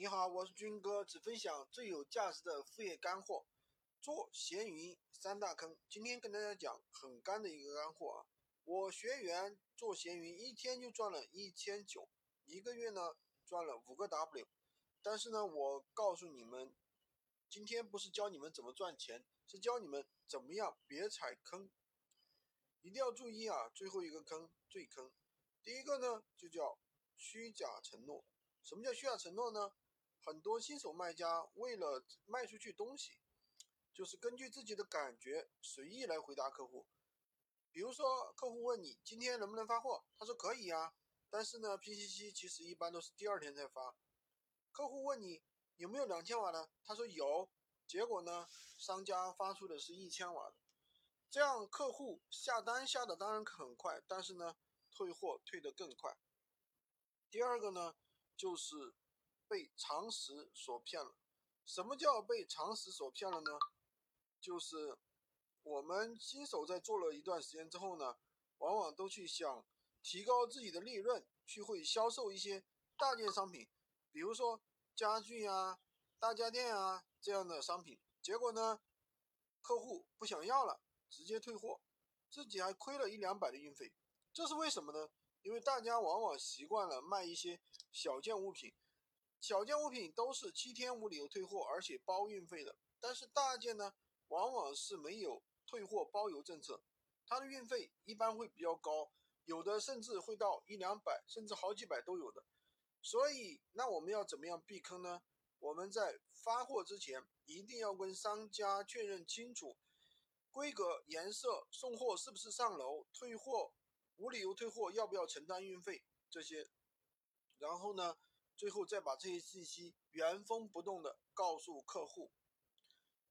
你好，我是军哥，只分享最有价值的副业干货。做闲鱼三大坑，今天跟大家讲很干的一个干货啊。我学员做闲鱼一天就赚了一千九，一个月呢赚了五个 W。但是呢，我告诉你们，今天不是教你们怎么赚钱，是教你们怎么样别踩坑。一定要注意啊，最后一个坑最坑。第一个呢就叫虚假承诺。什么叫虚假承诺呢？很多新手卖家为了卖出去东西，就是根据自己的感觉随意来回答客户。比如说，客户问你今天能不能发货，他说可以呀，但是呢，拼夕夕其实一般都是第二天才发。客户问你有没有两千瓦的，他说有，结果呢，商家发出的是一千瓦的，这样客户下单下的当然很快，但是呢，退货退得更快。第二个呢，就是。被常识所骗了。什么叫被常识所骗了呢？就是我们新手在做了一段时间之后呢，往往都去想提高自己的利润，去会销售一些大件商品，比如说家具啊、大家电啊这样的商品。结果呢，客户不想要了，直接退货，自己还亏了一两百的运费。这是为什么呢？因为大家往往习惯了卖一些小件物品。小件物品都是七天无理由退货，而且包运费的。但是大件呢，往往是没有退货包邮政策，它的运费一般会比较高，有的甚至会到一两百，甚至好几百都有的。所以，那我们要怎么样避坑呢？我们在发货之前一定要跟商家确认清楚规格、颜色、送货是不是上楼、退货无理由退货要不要承担运费这些。然后呢？最后再把这些信息原封不动的告诉客户，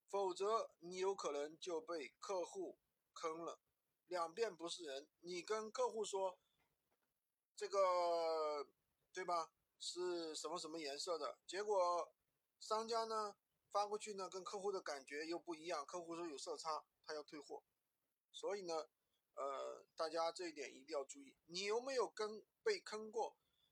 否则你有可能就被客户坑了。两遍不是人，你跟客户说这个对吧？是什么什么颜色的？结果商家呢发过去呢，跟客户的感觉又不一样。客户说有色差，他要退货。所以呢，呃，大家这一点一定要注意。你有没有跟被坑过？